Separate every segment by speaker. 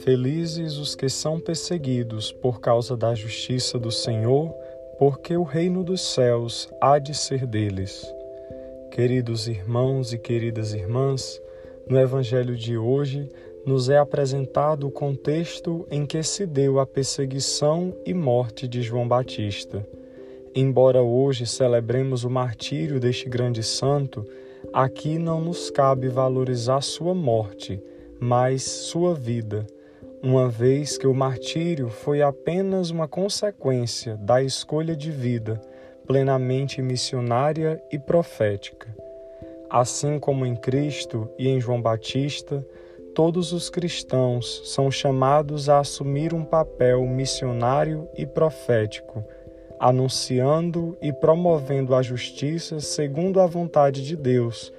Speaker 1: Felizes os que são perseguidos por causa da justiça do Senhor, porque o reino dos céus há de ser deles. Queridos irmãos e queridas irmãs, no Evangelho de hoje nos é apresentado o contexto em que se deu a perseguição e morte de João Batista. Embora hoje celebremos o martírio deste grande santo, aqui não nos cabe valorizar sua morte, mas sua vida uma vez que o martírio foi apenas uma consequência da escolha de vida plenamente missionária e profética. Assim como em Cristo e em João Batista, todos os cristãos são chamados a assumir um papel missionário e profético, anunciando e promovendo a justiça segundo a vontade de Deus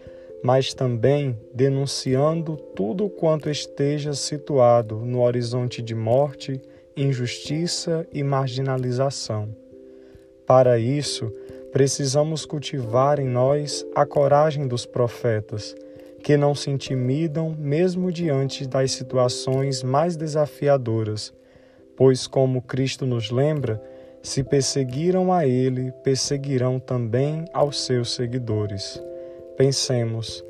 Speaker 1: mas também denunciando tudo quanto esteja situado no horizonte de morte, injustiça e marginalização. Para isso, precisamos cultivar em nós a coragem dos profetas, que não se intimidam mesmo diante das situações mais desafiadoras, pois, como Cristo nos lembra, se perseguiram a Ele, perseguirão também aos seus seguidores. Pensemos,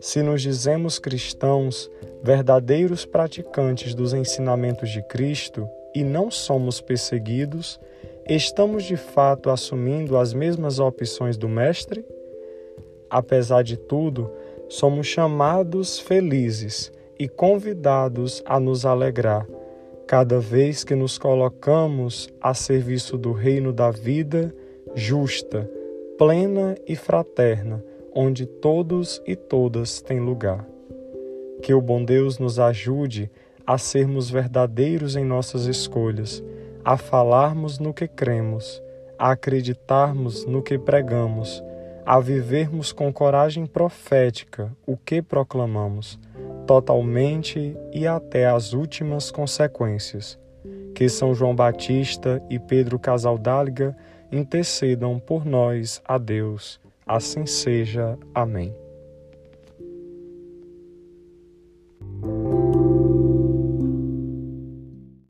Speaker 1: se nos dizemos cristãos, verdadeiros praticantes dos ensinamentos de Cristo e não somos perseguidos, estamos de fato assumindo as mesmas opções do Mestre? Apesar de tudo, somos chamados felizes e convidados a nos alegrar cada vez que nos colocamos a serviço do reino da vida justa, plena e fraterna onde todos e todas têm lugar. Que o bom Deus nos ajude a sermos verdadeiros em nossas escolhas, a falarmos no que cremos, a acreditarmos no que pregamos, a vivermos com coragem profética o que proclamamos, totalmente e até as últimas consequências. Que São João Batista e Pedro Casaldáliga intercedam por nós a Deus Assim seja. Amém.